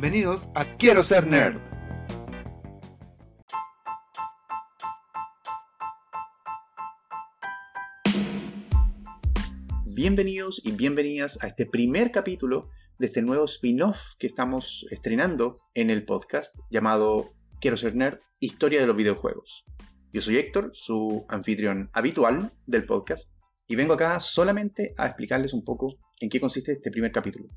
Bienvenidos a Quiero ser nerd. Bienvenidos y bienvenidas a este primer capítulo de este nuevo spin-off que estamos estrenando en el podcast llamado Quiero ser nerd, historia de los videojuegos. Yo soy Héctor, su anfitrión habitual del podcast, y vengo acá solamente a explicarles un poco en qué consiste este primer capítulo.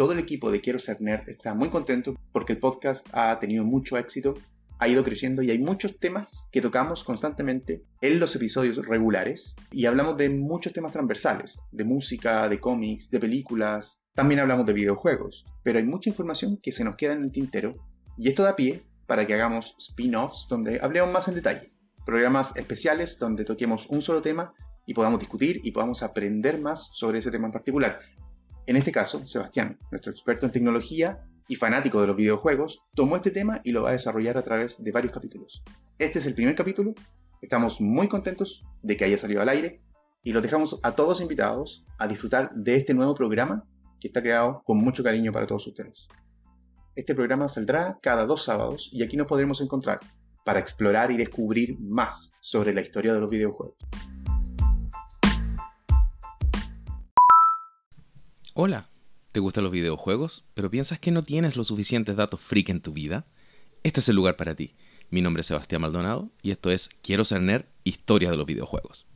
Todo el equipo de Quiero ser nerd está muy contento porque el podcast ha tenido mucho éxito, ha ido creciendo y hay muchos temas que tocamos constantemente en los episodios regulares y hablamos de muchos temas transversales, de música, de cómics, de películas, también hablamos de videojuegos, pero hay mucha información que se nos queda en el tintero y esto da pie para que hagamos spin-offs donde hablemos más en detalle, programas especiales donde toquemos un solo tema y podamos discutir y podamos aprender más sobre ese tema en particular. En este caso, Sebastián, nuestro experto en tecnología y fanático de los videojuegos, tomó este tema y lo va a desarrollar a través de varios capítulos. Este es el primer capítulo, estamos muy contentos de que haya salido al aire y los dejamos a todos invitados a disfrutar de este nuevo programa que está creado con mucho cariño para todos ustedes. Este programa saldrá cada dos sábados y aquí nos podremos encontrar para explorar y descubrir más sobre la historia de los videojuegos. Hola, ¿te gustan los videojuegos, pero piensas que no tienes los suficientes datos freak en tu vida? Este es el lugar para ti. Mi nombre es Sebastián Maldonado y esto es Quiero ser nerd, historia de los videojuegos.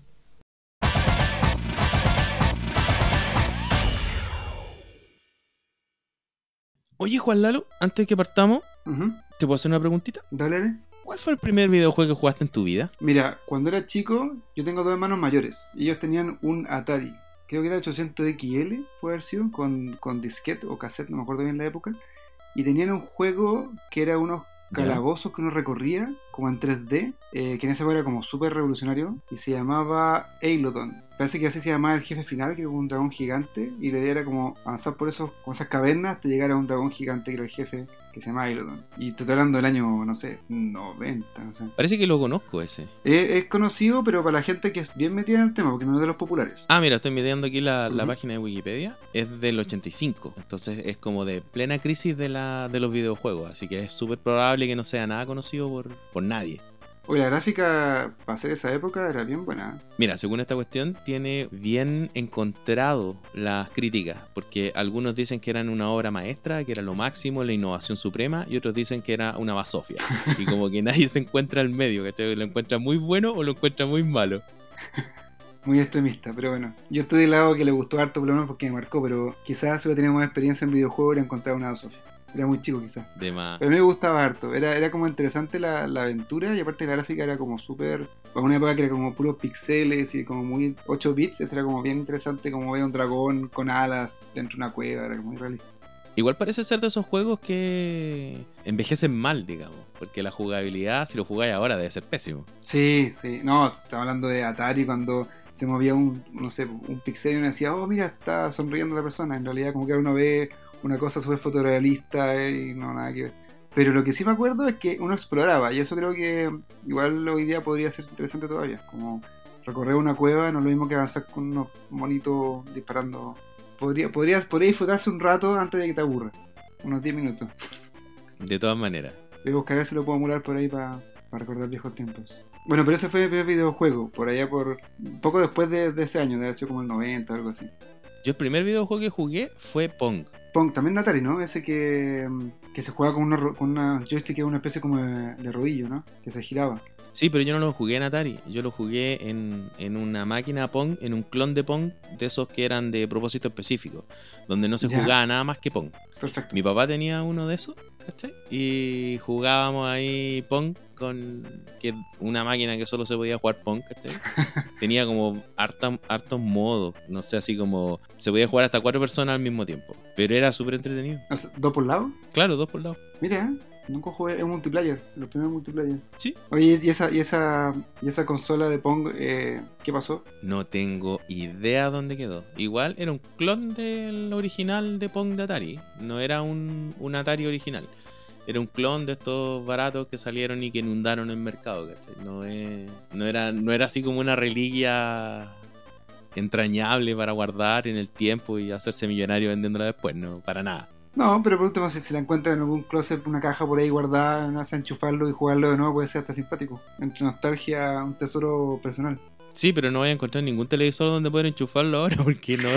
Oye, Juan Lalo, antes de que partamos, ¿te puedo hacer una preguntita? Dale, dale. ¿Cuál fue el primer videojuego que jugaste en tu vida? Mira, cuando era chico, yo tengo dos hermanos mayores. y Ellos tenían un Atari. Creo que era 800XL, puede haber sido, con, con disquete o cassette, no me acuerdo bien la época. Y tenían un juego que era unos calabozos que uno recorría, como en 3D, eh, que en esa época era como súper revolucionario, y se llamaba Eilodon. Parece que así se llamaba el jefe final, que era un dragón gigante, y la idea era como avanzar por esos, con esas cavernas hasta llegar a un dragón gigante que era el jefe, que se llama Eilodon. Y estoy hablando del año, no sé, 90, no sé. Parece que lo conozco ese. Es, es conocido, pero para la gente que es bien metida en el tema, porque no es de los populares. Ah, mira, estoy mirando aquí la, la página de Wikipedia. Es del 85. Entonces es como de plena crisis de, la, de los videojuegos. Así que es súper probable que no sea nada conocido por, por nadie. Oye, la gráfica para hacer esa época era bien buena. Mira, según esta cuestión, tiene bien encontrado las críticas. Porque algunos dicen que eran una obra maestra, que era lo máximo, la innovación suprema. Y otros dicen que era una basofia. y como que nadie se encuentra al medio, ¿cachai? Lo encuentra muy bueno o lo encuentra muy malo. Muy extremista, pero bueno. Yo estoy del lado que le gustó harto por lo menos porque me marcó, pero quizás si hubiera tenido más experiencia en videojuegos hubiera encontrado una Sofía. Era muy chico quizás. De más. Pero a mí me gustaba harto. Era, era como interesante la, la aventura y aparte la gráfica era como súper... Para una época que era como puros pixeles y como muy 8 bits, esto era como bien interesante como ver un dragón con alas dentro de una cueva, era como muy realista. Igual parece ser de esos juegos que envejecen mal, digamos. Porque la jugabilidad, si lo jugáis ahora, debe ser pésimo. Sí, sí. No, estaba hablando de Atari cuando se movía un, no sé, un pixel y uno decía, oh, mira, está sonriendo la persona. En realidad, como que uno ve una cosa súper fotorrealista eh, y no, nada que ver. Pero lo que sí me acuerdo es que uno exploraba y eso creo que igual hoy día podría ser interesante todavía. Como recorrer una cueva no es lo mismo que avanzar con unos monitos disparando. Podría, podría, podría disfrutarse un rato antes de que te aburra. Unos 10 minutos. De todas maneras. Voy a buscar a ver si lo puedo emular por ahí para recordar viejos tiempos. Bueno, pero ese fue mi primer videojuego, por allá por... Poco después de, de ese año, debe haber sido como el 90 o algo así. Yo el primer videojuego que jugué fue Pong. Pong, también de Atari, ¿no? Ese que, que se jugaba con una, con una joystick que era una especie como de, de rodillo, ¿no? Que se giraba. Sí, pero yo no lo jugué en Atari. Yo lo jugué en, en una máquina Pong, en un clon de Pong, de esos que eran de propósito específico, donde no se Ya. jugaba nada más que Pong. Perfecto. Mi papá tenía uno de esos, ¿cachai? Y jugábamos ahí Pong con que una máquina que solo se podía jugar Pong, ¿cachai? Tenía como harta- hartos modos, no sé, así como se podía jugar hasta cuatro personas al mismo tiempo. Pero era súper entretenido. ¿Dos por lado? Claro, dos por lado. Mira, ¿eh? nunca jugué en multiplayer, los primeros multiplayer. Sí. Oye, ¿y esa, y esa, y esa consola de Pong, eh, qué pasó? No tengo idea dónde quedó. Igual era un clon del original de Pong de Atari. No era un, un Atari original. Era un clon de estos baratos que salieron y que inundaron el mercado, ¿cachai? No, es- no, era, no era así como una reliquia entrañable para guardar en el tiempo y hacerse millonario vendiéndola después, no, para nada. No, pero por último, si se la encuentran en algún closet, una caja por ahí guardada, no hace enchufarlo y jugarlo de nuevo, puede ser hasta simpático. Entre nostalgia, un tesoro personal. Sí, pero no voy a encontrar ningún televisor donde poder enchufarlo ahora porque no,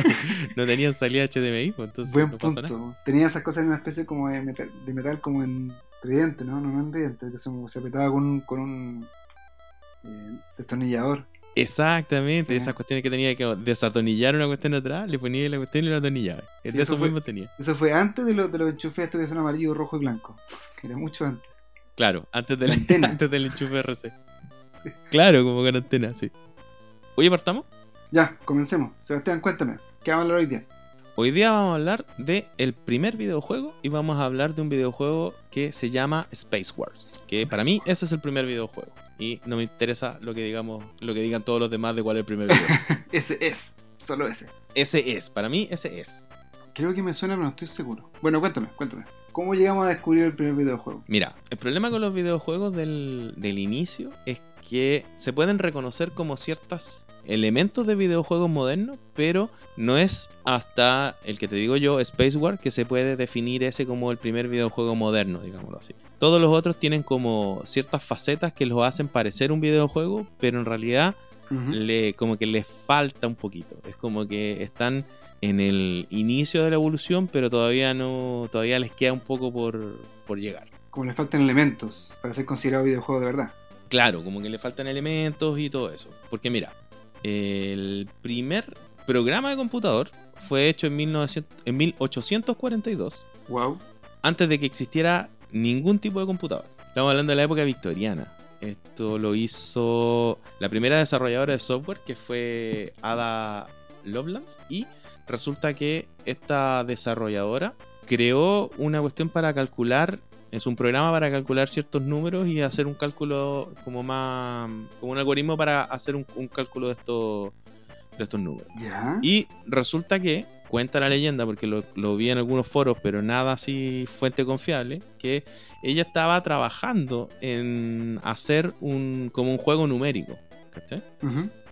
no tenían salida HDMI, pues, entonces Buen no pasa punto. nada. Tenía esas cosas en una especie como de metal, de metal como en tridente, ¿no? No, no en tridente, que son- se apretaba con un, con un eh, destornillador. Exactamente, Sí. esas cuestiones que tenía que desatornillar una cuestión atrás, le ponía la cuestión y la atornillaba. Sí, de eso eso fue- mismo tenía. Eso fue antes de, lo- de los enchufes son amarillo, rojo y blanco. Era mucho antes. Claro, antes La antena. antes del enchufe RC. Claro, como con antena, sí. Oye, partamos. Ya, comencemos. Sebastián, cuéntame. ¿Qué vamos a hablar hoy día? Hoy día vamos a hablar de el primer videojuego y vamos a hablar de un videojuego que se llama Space Wars, que para mí ese es el primer videojuego y no me interesa lo que digamos, lo que digan todos los demás de cuál es el primer videojuego. Ese es. Solo ese. ese es, para mí ese es. Creo que me suena, pero no estoy seguro. Bueno, cuéntame, cuéntame. ¿Cómo llegamos a descubrir el primer videojuego? Mira, el problema con los videojuegos del, del inicio es que se pueden reconocer como ciertos elementos de videojuegos modernos, pero no es hasta el que te digo yo, Space War, que se puede definir ese como el primer videojuego moderno, digámoslo así. Todos los otros tienen como ciertas facetas que los hacen parecer un videojuego, pero en realidad le, como que les falta un poquito. Es como que están en el inicio de la evolución, pero todavía no, todavía les queda un poco por, por llegar. Como le faltan elementos para ser considerado videojuego de verdad. Claro, como que le faltan elementos y todo eso. Porque mira, el primer programa de computador fue hecho en, 1900 en 1842, Wow. antes de que existiera ningún tipo de computador. Estamos hablando de la época victoriana. Esto lo hizo la primera desarrolladora de software, que fue Ada Lovelace. Y resulta que esta desarrolladora creó una cuestión para calcular, es un programa para calcular ciertos números y hacer un cálculo como más, como un algoritmo para hacer un, un cálculo de estos, de estos números. Ya. Y resulta que, cuenta la leyenda, porque lo, lo vi en algunos foros, pero nada así fuente confiable, que ella estaba trabajando en hacer un como un juego numérico. ¿cachai?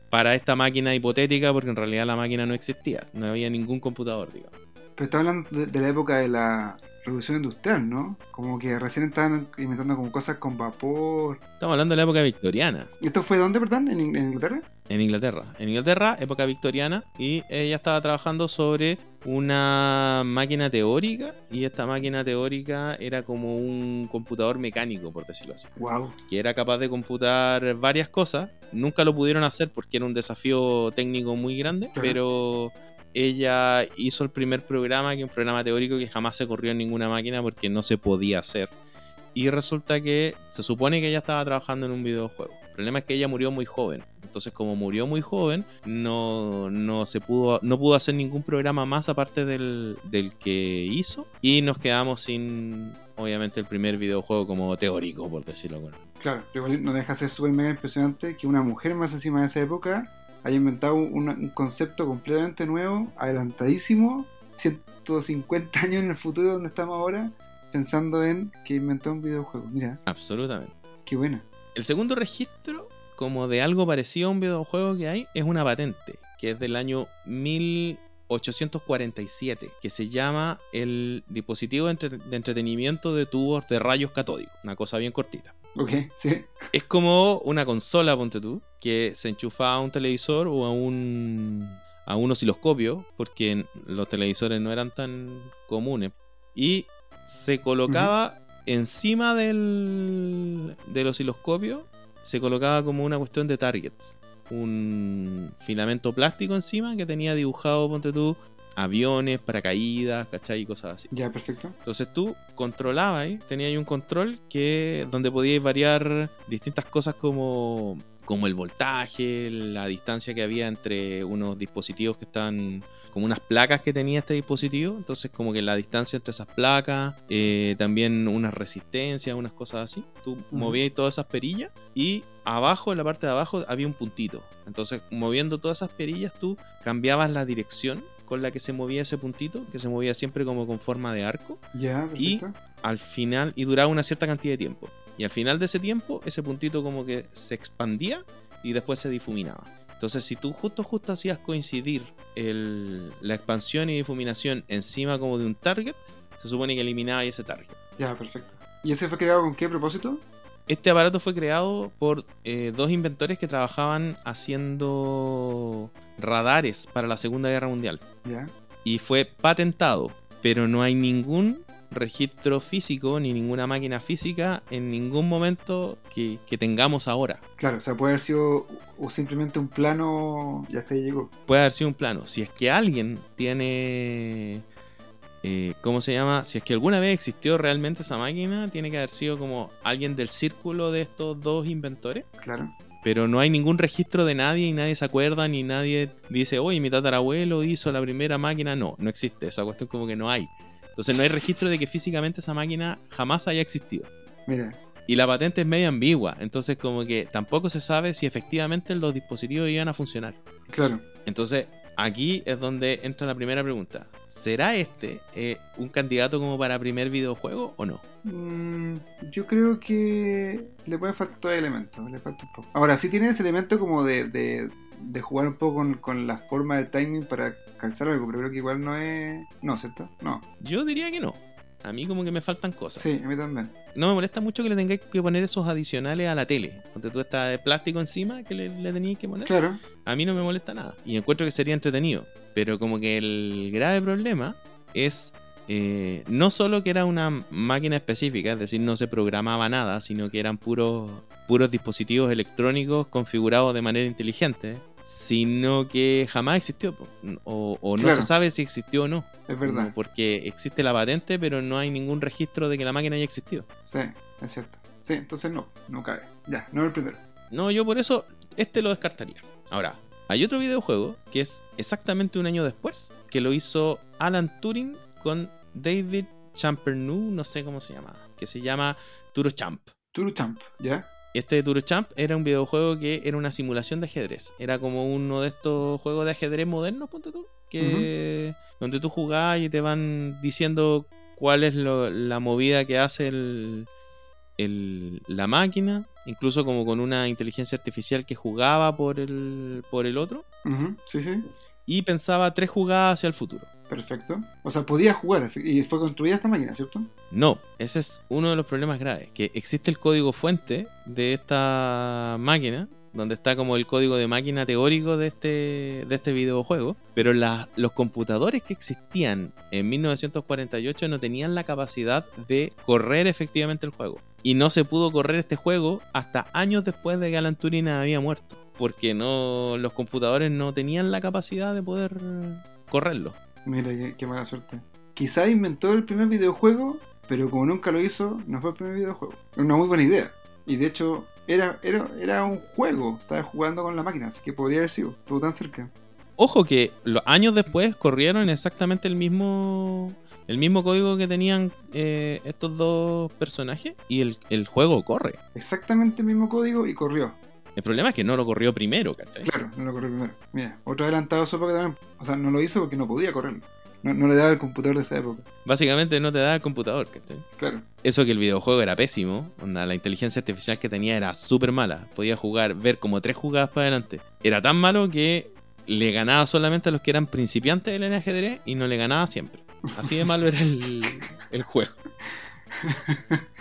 Para esta máquina hipotética, porque en realidad la máquina no existía, no había ningún computador, digamos. Pero está hablando de, de la época de la revolución industrial, ¿no? Como que recién estaban inventando como cosas con vapor. Estamos hablando de la época victoriana, ¿Y ¿Esto fue dónde, perdón? ¿En, In- en Inglaterra? en Inglaterra. En Inglaterra, época victoriana, y ella estaba trabajando sobre una máquina teórica, y esta máquina teórica era como un computador mecánico, por decirlo así. Wow. que era capaz de computar varias cosas. Nunca lo pudieron hacer porque era un desafío técnico muy grande, Claro. pero ella hizo el primer programa, que es un programa teórico que jamás se corrió en ninguna máquina porque no se podía hacer. Y resulta que se supone que ella estaba trabajando en un videojuego. El problema es que ella murió muy joven. Entonces, como murió muy joven, no, no se pudo, no pudo hacer ningún programa más aparte del, del que hizo. Y nos quedamos sin, obviamente, el primer videojuego como teórico, por decirlo bueno. Claro, pero no deja de ser súper mega impresionante que una mujer más encima de esa época haya inventado un, un concepto completamente nuevo, adelantadísimo, 150 años en el futuro donde estamos ahora, pensando en que inventó un videojuego. Mira, Absolutamente. qué buena. El segundo registro, como de algo parecido a un videojuego que hay, es una patente, que es del año 1847, que se llama el dispositivo de, entre- de entretenimiento de tubos de rayos catódicos. Una cosa bien cortita. Ok, sí. Es como una consola, ponte tú, que se enchufa a un televisor o a un, a un osciloscopio, porque los televisores no eran tan comunes. Y se colocaba encima del, del osciloscopio, se colocaba como una cuestión de targets. Un filamento plástico encima que tenía dibujado, ponte tú, aviones, paracaídas, ¿cachai? Y cosas así. Ya, perfecto. Entonces tú controlabas tenías ahí un control que donde podías variar distintas cosas como, como el voltaje, la distancia que había entre unos dispositivos que están como unas placas que tenía este dispositivo, entonces como que la distancia entre esas placas, eh, también unas resistencias, unas cosas así. Tú movías todas esas perillas y abajo, en la parte de abajo, había un puntito. Entonces moviendo todas esas perillas tú cambiabas la dirección con la que se movía ese puntito, que se movía siempre como con forma de arco, Ya, Y- al final, y duraba una cierta cantidad de tiempo. Y al final de ese tiempo, ese puntito como que se expandía y después se difuminaba. Entonces, si tú justo justo hacías coincidir el- la expansión y difuminación encima como de un target, se supone que eliminaba ese target. Ya, perfecto. ¿Y ese fue creado con qué propósito? Este aparato fue creado por eh, dos inventores que trabajaban haciendo radares para la Segunda Guerra Mundial. Ya. Y fue patentado, pero no hay ningún registro físico ni ninguna máquina física en ningún momento que, que tengamos ahora. Claro, o sea, puede haber sido o simplemente un plano. Ya hasta ahí llegó. Puede haber sido un plano. Si es que alguien tiene eh, ¿cómo se llama? Si es que alguna vez existió realmente esa máquina, tiene que haber sido como alguien del círculo de estos dos inventores. Claro. Pero no hay ningún registro de nadie y nadie se acuerda ni nadie dice, oye, mi tatarabuelo hizo la primera máquina. No, no existe. Esa cuestión como que no hay. Entonces no hay registro de que físicamente esa máquina jamás haya existido. Mira, Y la patente es medio ambigua. Entonces como que tampoco se sabe si efectivamente los dispositivos iban a funcionar. claro. Entonces, aquí es donde entra la primera pregunta. ¿Será este eh, un candidato como para primer videojuego o no? Mm, yo creo que le puede faltar todo elemento, le falta un poco. Ahora, sí tiene ese elemento como de, de, de jugar un poco con, con la forma del timing para calzar algo, pero creo que igual no es... No, ¿cierto? No. Yo diría que no. A mí como que me faltan cosas. Sí, a mí también. No me molesta mucho que le tengáis que poner esos adicionales a la tele. Porque tú estás de plástico encima que le, le tenías que poner. Claro. A mí no me molesta nada. Y encuentro que sería entretenido. Pero como que el grave problema es eh, no solo que era una máquina específica, es decir, no se programaba nada, sino que eran puros, puros dispositivos electrónicos configurados de manera inteligente, sino que jamás existió. O, o no Claro. se sabe si existió o no. Es verdad. Como Porque existe la patente, pero no hay ningún registro de que la máquina haya existido. Sí, es cierto. Sí, entonces no, no cabe. Ya, no es el primero. No, yo por eso este lo descartaría. Ahora, hay otro videojuego que es exactamente un año después, que lo hizo Alan Turing con David Champernou, no sé cómo se llama, que se llama Turo Champ. Turu Champ, ¿ya? Este Turo Champ era un videojuego que era una simulación de ajedrez. Era como uno de estos juegos de ajedrez modernos, ponte tú, que donde tú jugás y te van diciendo cuál es lo- la movida que hace el, el- la máquina, incluso como con una inteligencia artificial que jugaba por el, por el otro Sí, sí. y pensaba tres jugadas hacia el futuro. Perfecto. O sea, podía jugar y fue construida esta máquina, ¿cierto? No, ese es uno de los problemas graves, que existe el código fuente de esta máquina, donde está como el código de máquina teórico de este, de este videojuego, pero los computadores que existían en 1948 no tenían la capacidad de correr efectivamente el juego. Y no se pudo correr este juego hasta años después de que había muerto, porque no, los computadores no tenían la capacidad de poder correrlo. Mira, qué, qué mala suerte. Quizá inventó el primer videojuego, pero como nunca lo hizo, no fue el primer videojuego. Una muy buena idea. Y de hecho, era, era, era un juego. Estaba jugando con la máquina, así que podría haber sido. Estuvo tan cerca. Ojo que los años después corrieron exactamente el mismo el mismo código que tenían eh, estos dos personajes y el, el juego corre. Exactamente el mismo código y corrió. El problema es que no lo corrió primero, ¿cachai? Claro, no lo corrió primero. Mira, otro adelantado a su época también. O sea, no lo hizo porque no podía correrlo. No, no le daba el computador de esa época. Básicamente no te da el computador, ¿cachai? Claro. Eso que el videojuego era pésimo, onda, la inteligencia artificial que tenía era súper mala. Podía jugar, ver como tres jugadas para adelante. Era tan malo que le ganaba solamente a los que eran principiantes del ajedrez y no le ganaba siempre. Así de malo era el, el juego.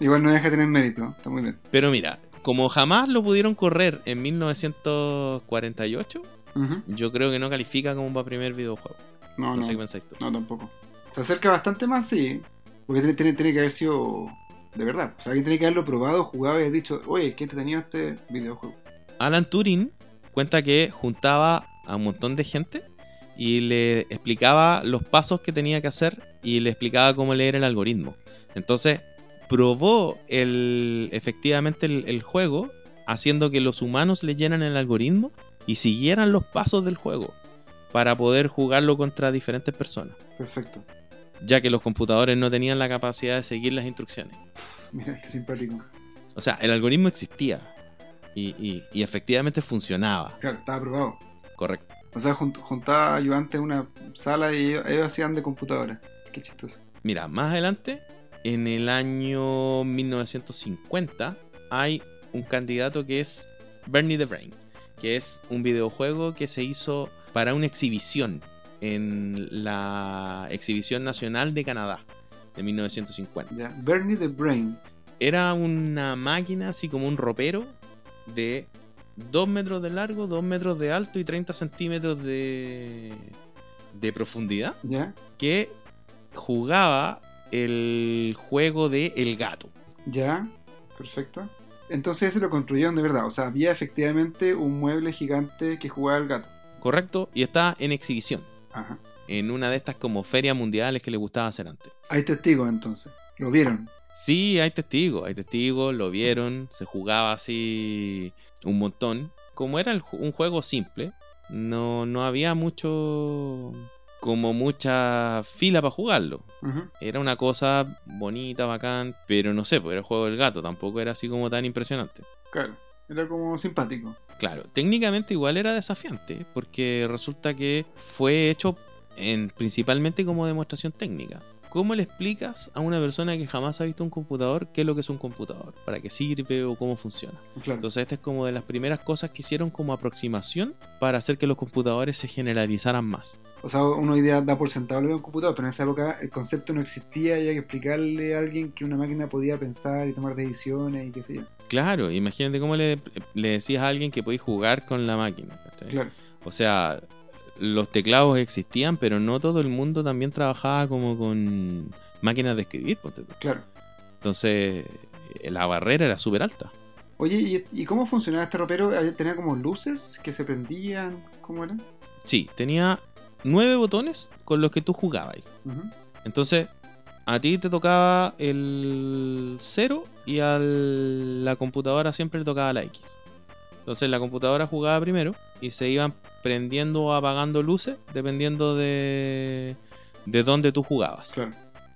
Igual no deja de tener mérito. Está muy bien. Pero mira, como jamás lo pudieron correr en 1948, Ujú. yo creo que no califica como para primer videojuego. No, No, no. sé qué pensáis tú. No, tampoco. Se acerca bastante más, sí. Porque tiene, tiene, tiene que haber sido de verdad. O sea, alguien tiene que haberlo probado, jugado y haber dicho, oye, qué entretenido este videojuego. Alan Turing cuenta que juntaba a un montón de gente y le explicaba los pasos que tenía que hacer y le explicaba cómo leer el algoritmo. Entonces, probó el, efectivamente el, el juego haciendo que los humanos leyeran el algoritmo y siguieran los pasos del juego para poder jugarlo contra diferentes personas, Perfecto. ya que los computadores no tenían la capacidad de seguir las instrucciones. Mira, qué simpático. O sea, el algoritmo existía y, y- y efectivamente funcionaba, Claro, estaba probado. correcto. O sea, junt- juntaba ayudantes en una sala y ellos, ellos hacían de computadora. Qué chistoso. Mira, más adelante, en el año 1950, hay un candidato que es Bernie the Brain, que es un videojuego que se hizo para una exhibición en la Exhibición Nacional de Canadá de 1950. Ya. Bernie the Brain. Era una máquina así como un ropero de 2 metros de largo, 2 metros de alto y 30 centímetros de, de profundidad que jugaba el juego de El Gato. Ya. Perfecto. Entonces ese lo construyeron de verdad. O sea, había efectivamente un mueble gigante que jugaba al gato. ¿Correcto? Y está en exhibición. Ajá. En una de estas como ferias mundiales que le gustaba hacer antes. Hay testigos entonces. Lo vieron. Sí, hay testigos, hay testigos, lo vieron, se jugaba así un montón. Como era el un juego simple, no, no había mucho, como mucha fila para jugarlo. Era una cosa bonita, bacán, pero no sé, pues era el juego del gato, tampoco era así como tan impresionante. Claro. Era como simpático. Claro, técnicamente igual era desafiante, porque resulta que fue hecho en, principalmente como demostración técnica. ¿Cómo le explicas a una persona que jamás ha visto un computador qué es lo que es un computador? ¿Para qué sirve o cómo funciona? Claro. Entonces esta es como de las primeras cosas que hicieron como aproximación para hacer que los computadores se generalizaran más. O sea, uno hoy día da por sentado lo que es un computador, pero en esa época el concepto no existía y había que explicarle a alguien que una máquina podía pensar y tomar decisiones y qué sé yo. Claro, imagínate cómo le, le decías a alguien que podéis jugar con la máquina. Claro. O sea, los teclados existían, pero no todo el mundo también trabajaba como con máquinas de escribir. Claro. Entonces, eh, la barrera era súper alta. Oye, ¿y, cómo funcionaba este ropero? ¿Había- ¿Tenía como luces que se prendían? ¿Cómo era? Sí, tenía nueve botones con los que tú jugabas. Entonces, a ti te tocaba el 0 y a la computadora siempre le tocaba la X. Entonces la computadora jugaba primero y se iban prendiendo o apagando luces dependiendo de, de dónde tú jugabas. Claro.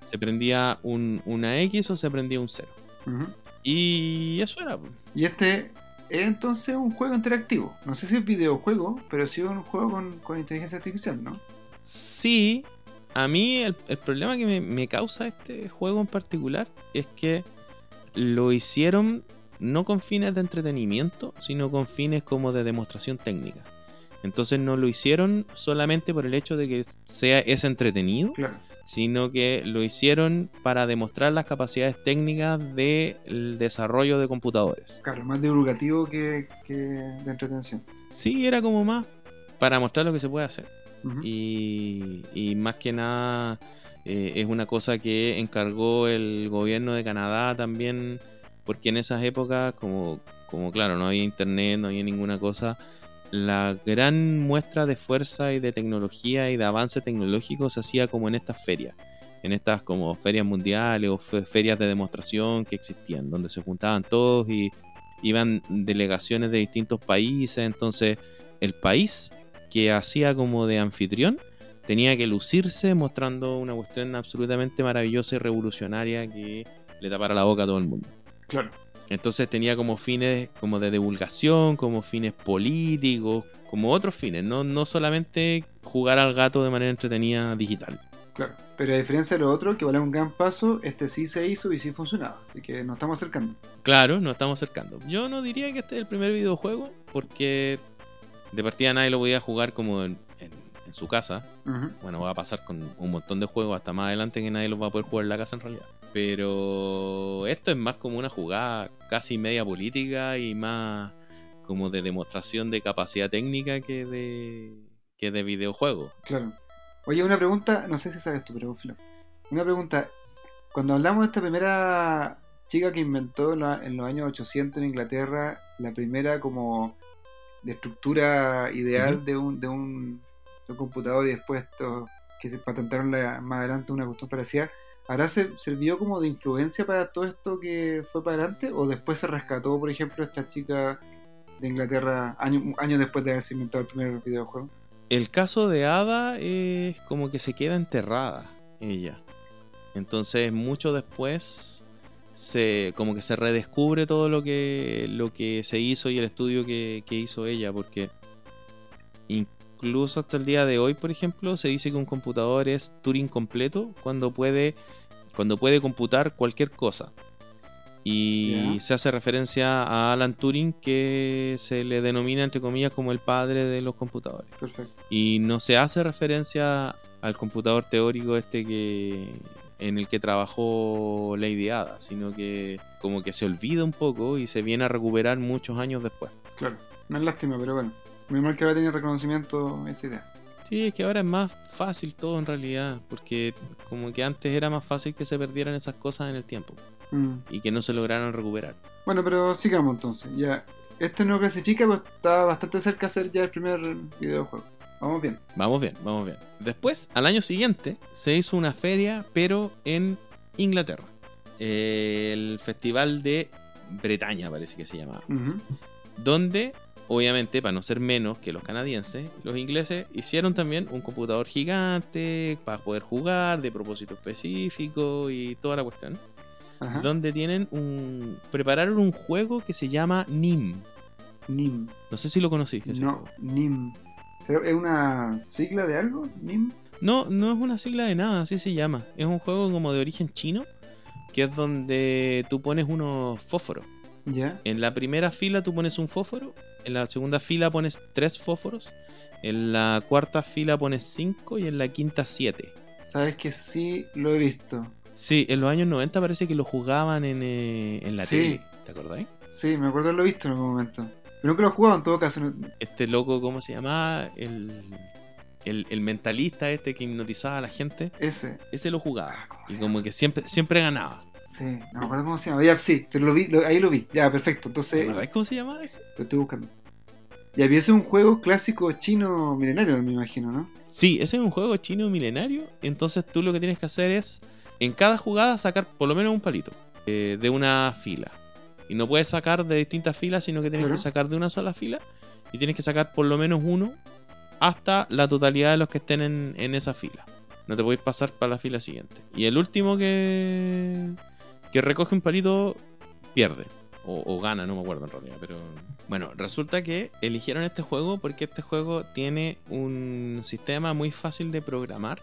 Se prendía un- una X o se prendía un 0. Ujú. Y eso era. Y este es entonces un juego interactivo. No sé si es videojuego, pero sí un juego con, con inteligencia artificial, ¿no? Sí, a mí el, el problema que me, me causa este juego en particular es que lo hicieron no con fines de entretenimiento, sino con fines como de demostración técnica. Entonces no lo hicieron solamente por el hecho de que sea es entretenido, Claro. sino que lo hicieron para demostrar las capacidades técnicas del desarrollo de computadores. Claro, más divulgativo que, que de entretención. Sí, era como más para mostrar lo que se puede hacer. Y, y más que nada eh, es una cosa que encargó el gobierno de Canadá también, porque en esas épocas, como, como claro, no había internet, no había ninguna cosa, la gran muestra de fuerza y de tecnología y de avance tecnológico se hacía como en estas ferias, en estas como ferias mundiales o fe- ferias de demostración que existían, donde se juntaban todos y iban delegaciones de distintos países, entonces el país que hacía como de anfitrión tenía que lucirse mostrando una cuestión absolutamente maravillosa y revolucionaria que le tapara la boca a todo el mundo. Claro. Entonces tenía como fines como de divulgación, como fines políticos, como otros fines, no, no solamente jugar al gato de manera entretenida digital. Claro. Pero a diferencia de lo otro, que vale un gran paso, este sí se hizo y sí funcionaba. Así que nos estamos acercando. Claro, nos estamos acercando. Yo no diría que este es el primer videojuego, porque de partida nadie lo podía jugar como en, en- su casa. Bueno, va a pasar con un montón de juegos hasta más adelante que nadie los va a poder jugar en la casa en realidad. Pero esto es más como una jugada casi media política y más como de demostración de capacidad técnica que de, que de videojuego. Claro. Oye, una pregunta, no sé si sabes tú, pero Flo. Una pregunta. Cuando hablamos de esta primera chica que inventó en, la- en los años 800 en Inglaterra, la primera como de estructura ideal de, un, de, un, de un computador y después que se patentaron más adelante una cuestión parecida, ¿habrá se- servido como de influencia para todo esto que fue para adelante? ¿O después se rescató, por ejemplo, esta chica de Inglaterra años años después de haberse inventado el primer videojuego? El caso de Ada es como que se queda enterrada ella. Entonces, mucho después se como que se redescubre todo lo que lo que se hizo y el estudio que, que hizo ella porque incluso hasta el día de hoy, por ejemplo, se dice que un computador es Turing completo cuando puede cuando puede computar cualquier cosa. Y se hace referencia a Alan Turing, que se le denomina, entre comillas, como el padre de los computadores. Perfecto. Y no se hace referencia al computador teórico este que en el que trabajó Lady Ada, sino que como que se olvida un poco y se viene a recuperar muchos años después. Claro. No es lástima, pero bueno. Muy mal que ahora tiene reconocimiento esa idea. Sí, es que ahora es más fácil todo en realidad, porque como que antes era más fácil que se perdieran esas cosas en el tiempo Mm. y que no se lograran recuperar. Bueno, pero sigamos entonces. Ya. Este no clasifica, pero está bastante cerca de ser ya el primer videojuego. Vamos bien. Vamos bien, vamos bien. Después, al año siguiente, se hizo una feria, pero en Inglaterra. El Festival de Bretaña, parece que se llamaba. Donde, obviamente, para no ser menos que los canadienses, los ingleses hicieron también un computador gigante para poder jugar de propósito específico y toda la cuestión. Ajá. Donde tienen un. prepararon un juego que se llama NIM. NIM. No sé si lo conocí. ese No, juego. NIM. ¿Será- ¿Es una sigla de algo? ¿NIM? No, no es una sigla de nada, así se llama. Es un juego como de origen chino, que es donde tú pones unos fósforos. Ya. En la primera fila tú pones un fósforo, en la segunda fila pones tres fósforos, en la cuarta fila pones cinco y en la quinta siete. Sabes que sí lo he visto. Sí, en los años 90 parece que lo jugaban en, eh, en la Sí. tele, ¿te acordás? Sí, me acuerdo haberlo visto en algún momento. Pero nunca lo he jugado en todo caso. Este loco, ¿cómo se llamaba? El, el, el mentalista este que hipnotizaba a la gente, Ese. ese lo jugaba. Ah, ¿cómo se Y como que siempre, siempre ganaba. Sí, no me acuerdo cómo se llama. Ya, sí, pero lo vi, lo- ahí lo vi. Ya, perfecto. ¿Te Entonces, acordás cómo se llamaba ese? lo estoy buscando. Y había ese un juego clásico chino milenario, me imagino, ¿no? Sí, ese es un juego chino milenario. Entonces tú lo que tienes que hacer es en cada jugada sacar por lo menos un palito eh, de una fila. Y no puedes sacar de distintas filas, sino que tienes Claro. que sacar de una sola fila. Y tienes que sacar por lo menos uno hasta la totalidad de los que estén en, en esa fila. No te podéis pasar para la fila siguiente. Y el último que, que recoge un palito pierde. O, o gana, no me acuerdo en realidad. Pero bueno, resulta que eligieron este juego porque este juego tiene un sistema muy fácil de programar.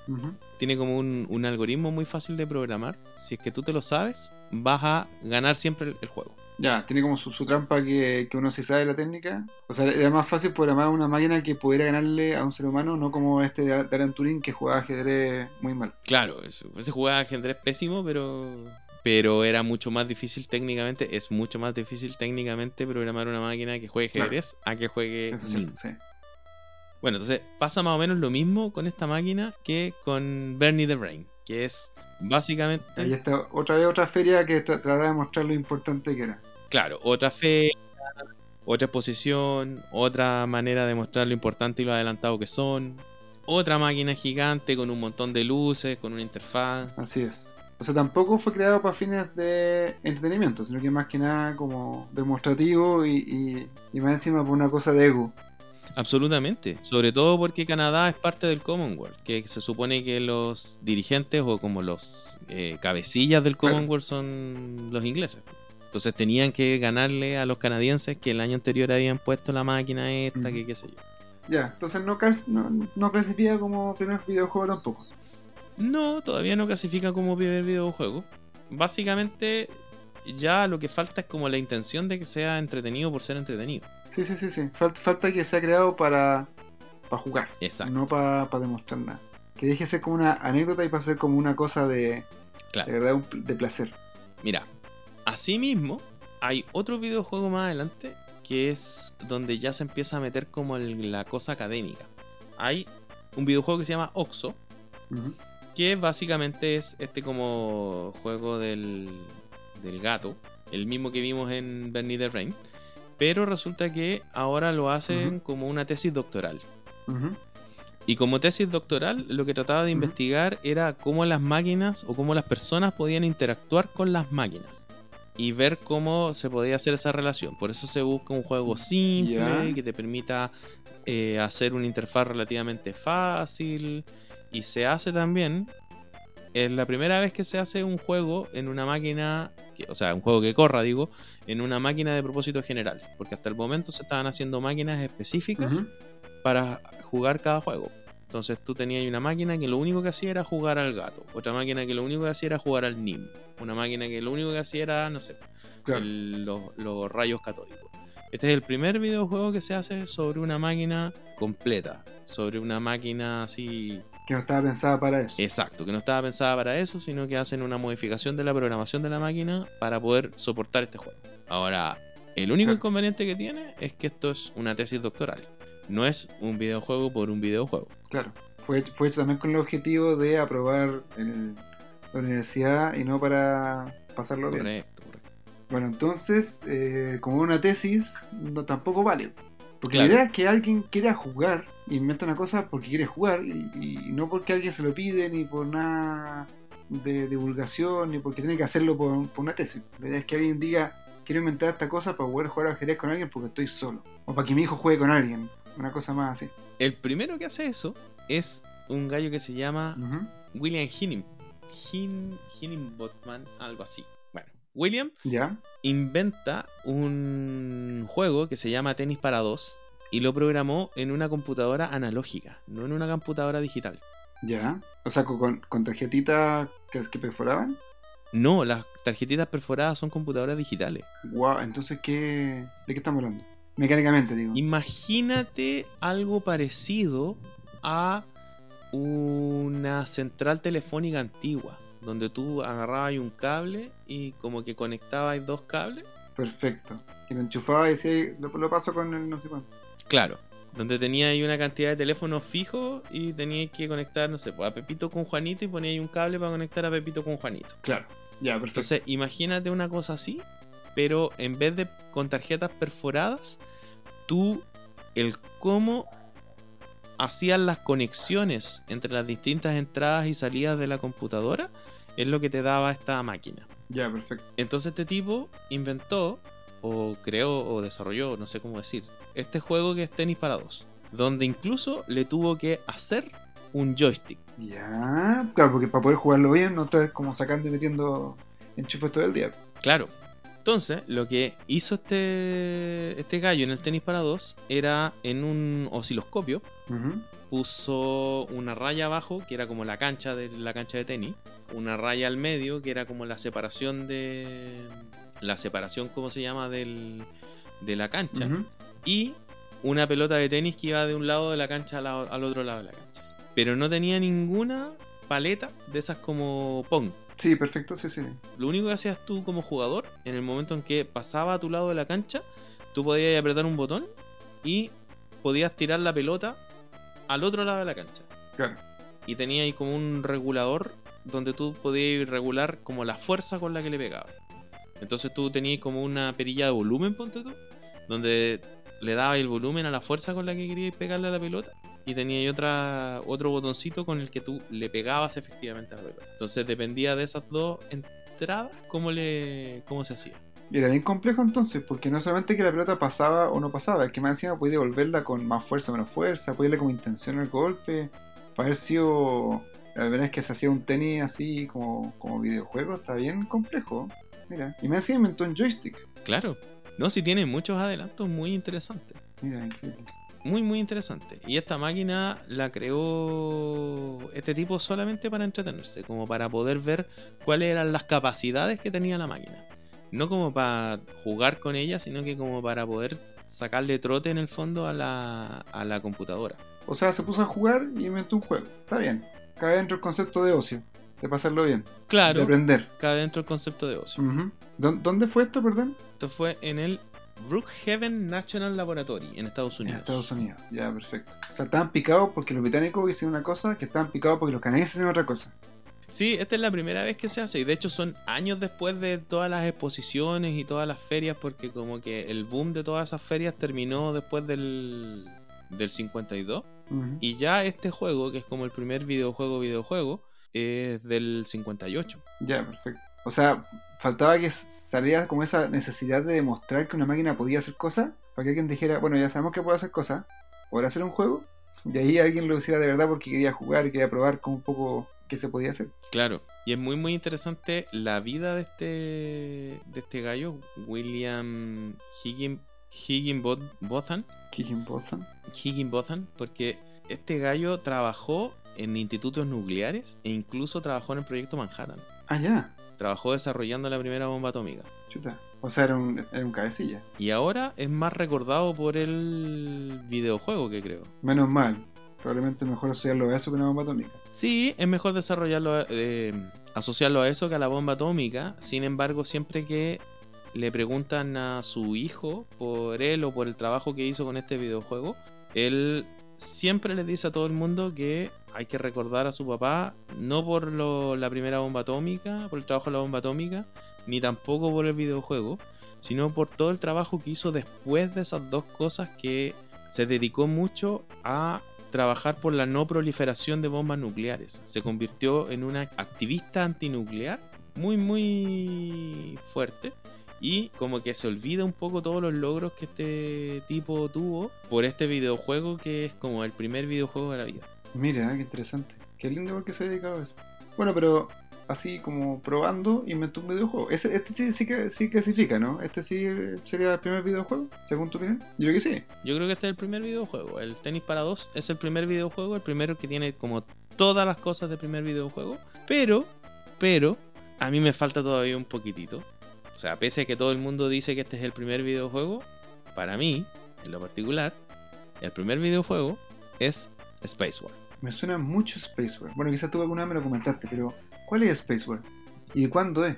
Tiene como un, un algoritmo muy fácil de programar. Si es que tú te lo sabes, vas a ganar siempre el, el juego. Ya, tiene como su, su trampa que, que uno sí sabe la técnica. O sea, era más fácil programar una máquina que pudiera ganarle a un ser humano, no como este de de Alan Turing que jugaba ajedrez muy mal. Claro, eso- ese jugaba ajedrez pésimo, pero, pero era mucho más difícil técnicamente. Es mucho más difícil técnicamente programar una máquina que juegue Claro. ajedrez a que juegue Eso cierto, sí. Bueno, entonces pasa más o menos lo mismo con esta máquina que con Bernie the Brain, que es básicamente, Ahí está otra vez otra feria que tra- trataba de mostrar lo importante que era. claro, otra fe, otra exposición, otra manera de mostrar lo importante y lo adelantado que son, otra máquina gigante con un montón de luces, con una interfaz. Así es. O sea, tampoco fue creado para fines de entretenimiento, sino que más que nada como demostrativo y, y, y más encima por una cosa de ego. Absolutamente, sobre todo porque Canadá es parte del Commonwealth, que se supone que los dirigentes o como los eh, cabecillas del. Commonwealth son los ingleses. Entonces tenían que ganarle a los canadienses que el año anterior habían puesto la máquina esta, Ujú. que qué sé yo. Ya, entonces no, no, no clasifica como primer videojuego tampoco. No, todavía no clasifica como primer videojuego. Básicamente ya lo que falta es como la intención de que sea entretenido por ser entretenido. Sí, sí, sí, sí. Falta, falta que sea creado para, para jugar, Exacto. no para, para demostrar nada. Que deje de ser como una anécdota y para ser como una cosa de, de Claro. verdad un pl- de placer. Mira, asimismo, hay otro videojuego más adelante que es donde ya se empieza a meter como el- la cosa académica. Hay un videojuego que se llama Oxo. Que básicamente es este como juego del, del gato, el mismo que vimos en Bernie the Rain, pero resulta que ahora lo hacen como una tesis doctoral. Y como tesis doctoral, lo que trataba de investigar era cómo las máquinas o cómo las personas podían interactuar con las máquinas. Y ver cómo se podía hacer esa relación. Por eso se busca un juego simple que te permita eh, hacer una interfaz relativamente fácil. Y se hace también. Es la primera vez que se hace un juego en una máquina. o sea, un juego que corra, digo, en una máquina de propósito general. Porque hasta el momento se estaban haciendo máquinas específicas para jugar cada juego. Entonces tú tenías una máquina que lo único que hacía era jugar al gato. Otra máquina que lo único que hacía era jugar al NIM. Una máquina que lo único que hacía era, no sé, Claro. el- los, los rayos catódicos. Este es el primer videojuego que se hace sobre una máquina completa. Sobre una máquina así Que no estaba pensada para eso. Exacto, que no estaba pensada para eso, sino que hacen una modificación de la programación de la máquina para poder soportar este juego. Ahora, el único Claro. inconveniente que tiene es que esto es una tesis doctoral. No es un videojuego por un videojuego. Claro. Fue, fue hecho también con el objetivo de aprobar el- la universidad y no para pasarlo bien. Correcto, correcto. Bueno, entonces, eh, como una tesis, no, tampoco vale. Porque Claro. la idea es que alguien quiera jugar, inventa una cosa porque quiere jugar, y, y no porque alguien se lo pide, ni por nada de divulgación, ni porque tiene que hacerlo por, por una tesis. La idea es que alguien diga, quiero inventar esta cosa para poder jugar al ajedrez con alguien porque estoy solo. O para que mi hijo juegue con alguien. Una cosa más así. El primero que hace eso es un gallo que se llama. William Hinnim. Hin, Hinnimbotman, algo así. William ¿Ya? inventa un juego que se llama Tenis para dos y lo programó en una computadora analógica, no en una computadora digital. ¿Ya? O sea, con, con tarjetitas que, que perforaban. No, las tarjetitas perforadas son computadoras digitales. Guau, entonces, ¿qué, ¿de qué estamos hablando? Mecánicamente, digo. Imagínate algo parecido a una central telefónica antigua, donde tú agarrabas un cable y como que conectabas dos cables. Perfecto. Y lo enchufaba y lo, lo paso con el no sé cuánto. Claro, donde tenía ahí una cantidad de teléfonos fijos y tenías que conectar, no sé, pues, a Pepito con Juanito y ponía ahí un cable para conectar a Pepito con Juanito. Claro. Ya, perfecto. Entonces, imagínate una cosa así, pero en vez de con tarjetas perforadas, tú el cómo hacías las conexiones entre las distintas entradas y salidas de la computadora es lo que te daba esta máquina. ya, perfecto. Entonces este tipo inventó o creó o desarrolló, no sé cómo decir, este juego que es tenis para dos, donde incluso le tuvo que hacer un joystick. Ya, claro, porque para poder jugarlo bien no estás como sacando y metiendo enchufes todo el día. Claro. Entonces, lo que hizo este, este gallo en el tenis para dos era en un osciloscopio, puso una raya abajo, que era como la cancha de la cancha de tenis, una raya al medio, que era como la separación de. La separación, ¿cómo se llama? Del, de la cancha. Y una pelota de tenis que iba de un lado de la cancha al, al otro lado de la cancha. Pero no tenía ninguna paleta de esas como Pong. Sí, perfecto, sí, sí. Lo único que hacías tú como jugador, en el momento en que pasaba a tu lado de la cancha, tú podías apretar un botón y podías tirar la pelota al otro lado de la cancha. Claro. Y tenía ahí como un regulador donde tú podías regular como la fuerza con la que le pegabas. Entonces tú tenías como una perilla de volumen, ponte tú, donde le dabas el volumen a la fuerza con la que querías pegarle a la pelota. Y tenía ahí otra, otro botoncito con el que tú le pegabas efectivamente a la pelota. Entonces dependía de esas dos entradas cómo, le, cómo se hacía. Y era bien complejo entonces, porque no solamente que la pelota pasaba o no pasaba, es que más encima podía devolverla con más fuerza o menos fuerza, podía darle como intención al golpe. Para haber sido la verdad es que se hacía un tenis así como, como videojuego, está bien complejo. Mira, y me encima inventó un joystick. Claro. No, si tiene muchos adelantos muy interesantes. Mira, increíble. Muy, muy interesante. Y esta máquina la creó este tipo solamente para entretenerse, como para poder ver cuáles eran las capacidades que tenía la máquina. No como para jugar con ella, sino que como para poder sacarle trote en el fondo a la, a la computadora. O sea, se puso a jugar y inventó un juego. Está bien. Cabe dentro el concepto de ocio, de pasarlo bien, de Claro, aprender. cabe dentro el concepto de ocio. Ujú. ¿Dó- ¿Dónde fue esto, perdón? Esto fue en el Brookhaven National Laboratory, en Estados En Unidos. Estados Unidos. Ya, perfecto. O sea, estaban picados porque los británicos hicieron una cosa, que estaban picados porque los canadienses hicieron otra cosa. Sí, esta es la primera vez que se hace y de hecho son años después de todas las exposiciones y todas las ferias porque como que el boom de todas esas ferias terminó después del, del 52 Ujú. y ya este juego, que es como el primer videojuego videojuego, es del 58. Ya, perfecto. O sea, faltaba que saliera como esa necesidad de demostrar que una máquina podía hacer cosas, para que alguien dijera, bueno, ya sabemos que puede hacer cosas, ¿podrá hacer un juego? Y ahí alguien lo hiciera de verdad porque quería jugar y quería probar como un poco qué se podía hacer. Claro, y es muy muy interesante la vida de este de este gallo, William Higgin, Higginbothan, Higginbotham. Higginbotham, porque este gallo trabajó en institutos nucleares e incluso trabajó en el proyecto Manhattan. Ah, ya. Trabajó desarrollando la primera bomba atómica. Chuta. O sea, era un, era un cabecilla. Y ahora es más recordado por el videojuego que creo. Menos mal. Probablemente mejor asociarlo a eso que una bomba atómica. Sí, es mejor desarrollarlo, eh, asociarlo a eso que a la bomba atómica. Sin embargo, siempre que le preguntan a su hijo por él o por el trabajo que hizo con este videojuego, él siempre le dice a todo el mundo que hay que recordar a su papá, no por la primera bomba atómica, por el trabajo de la bomba atómica, ni tampoco por el videojuego, sino por todo el trabajo que hizo después de esas dos cosas que se dedicó mucho a trabajar por la no proliferación de bombas nucleares. Se convirtió en una activista antinuclear muy, muy fuerte. Y como que se olvida un poco todos los logros que este tipo tuvo por este videojuego que es como el primer videojuego de la vida. Mira, qué interesante. Qué lindo porque se ha dedicado a eso. Bueno, pero así como probando, inventó un videojuego. Ese, este sí, sí que sí clasifica, ¿no? Este sí sería el primer videojuego, según tu opinión. Yo creo que sí. Yo creo que este es el primer videojuego. El Tenis para dos es el primer videojuego, el primero que tiene como todas las cosas del primer videojuego. Pero, pero, a mí me falta todavía un poquitito. O sea, pese a que todo el mundo dice que este es el primer videojuego, para mí, en lo particular, el primer videojuego es Space War. Me suena mucho Spacewar. Bueno, quizás tú alguna vez me lo comentaste, pero ¿cuál es Spacewar? ¿Y de cuándo es?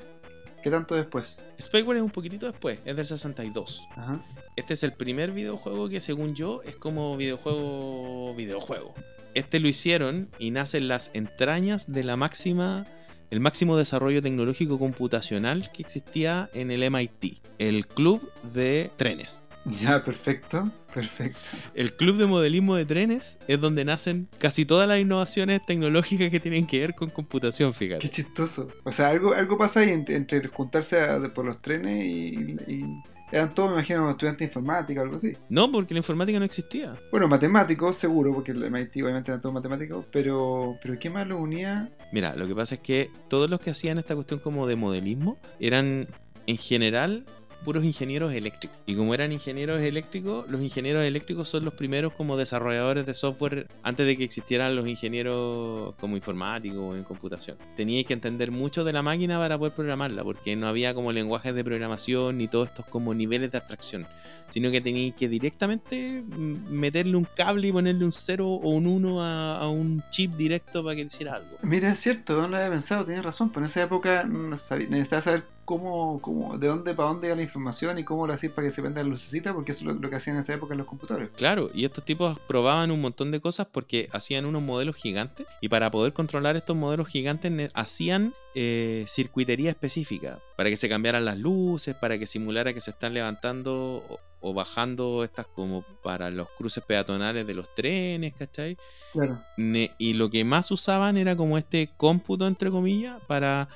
¿Qué tanto después? Space War es un poquitito después, es del 62. Ajá. Este es el primer videojuego que según yo es como videojuego videojuego. Este lo hicieron y nace en las entrañas de la máxima el máximo desarrollo tecnológico computacional que existía en el MIT, el club de trenes. Ya, perfecto. Perfecto. El club de modelismo de trenes es donde nacen casi todas las innovaciones tecnológicas que tienen que ver con computación, Qué fíjate. chistoso. O sea, algo, algo pasa ahí entre, entre juntarse a- por los trenes y, y- Eran todos, me imagino, estudiantes de informática o algo así. No, porque la informática no existía. Bueno, matemáticos, seguro, porque el MIT obviamente eran todos matemáticos, pero, pero ¿qué más los unía? Mira, lo que pasa es que todos los que hacían esta cuestión como de modelismo eran en general puros ingenieros eléctricos. Y como eran ingenieros eléctricos, los ingenieros eléctricos son los primeros como desarrolladores de software antes de que existieran los ingenieros como informáticos o en computación. Teníais que entender mucho de la máquina para poder programarla, porque no había como lenguajes de programación ni todos estos como niveles de abstracción, sino que teníais que directamente meterle un cable y ponerle un 0 o un 1 a, un chip directo para que hiciera algo. Mira, es cierto, no lo había pensado, tenías razón, pero en esa época no sabía, necesitaba saber cómo, cómo, de dónde para dónde iba la información y cómo lo hacías para que se prenda la lucecita, porque eso es lo, lo que hacían en esa época en los computadores. Claro, y estos tipos probaban un montón de cosas porque hacían unos modelos gigantes y para poder controlar estos modelos gigantes hacían eh, circuitería específica para que se cambiaran las luces, para que simulara que se están levantando o, o bajando estas como para los cruces peatonales de los trenes, ¿cachai? Claro. Ne- y lo que más usaban era como este cómputo, entre comillas, para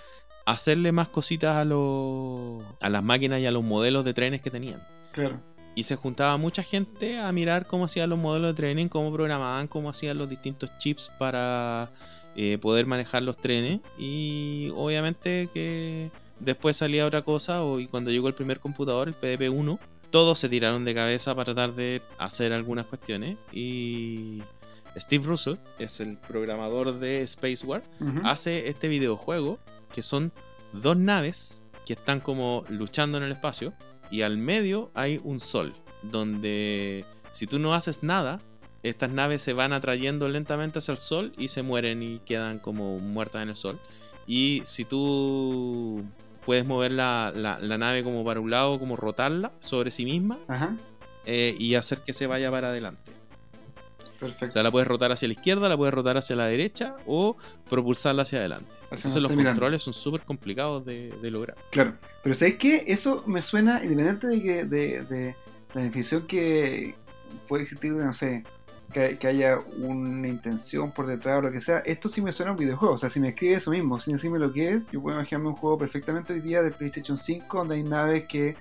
hacerle más cositas a, los, a las máquinas y a los modelos de trenes que tenían. Claro. Y se juntaba mucha gente a mirar cómo hacían los modelos de trenes, cómo programaban, cómo hacían los distintos chips para eh, poder manejar los trenes. Y obviamente que después salía otra cosa, y cuando llegó el primer computador, el PDP-1, todos se tiraron de cabeza para tratar de hacer algunas cuestiones. Y Steve Russo es el programador de Space War Ujú. hace este videojuego que son dos naves que están como luchando en el espacio y al medio hay un sol donde si tú no haces nada estas naves se van atrayendo lentamente hacia el sol y se mueren y quedan como muertas en el sol y si tú puedes mover la, la- la nave como para un lado como rotarla sobre sí misma Ajá. eh, y hacer que se vaya para adelante o Perfecto. sea, la puedes rotar hacia la izquierda, la puedes rotar hacia la derecha o propulsarla hacia adelante. Así Entonces los mirando. controles son súper complicados de, de lograr. Claro, pero ¿sabes qué? Eso me suena, independiente de que de, de la definición que puede existir, no sé, que, que haya una intención por detrás o lo que sea, esto sí me suena a un videojuego. O sea, si me escribe eso mismo, sin decirme lo que es, yo puedo imaginarme un juego perfectamente hoy día de PlayStation 5 donde hay naves que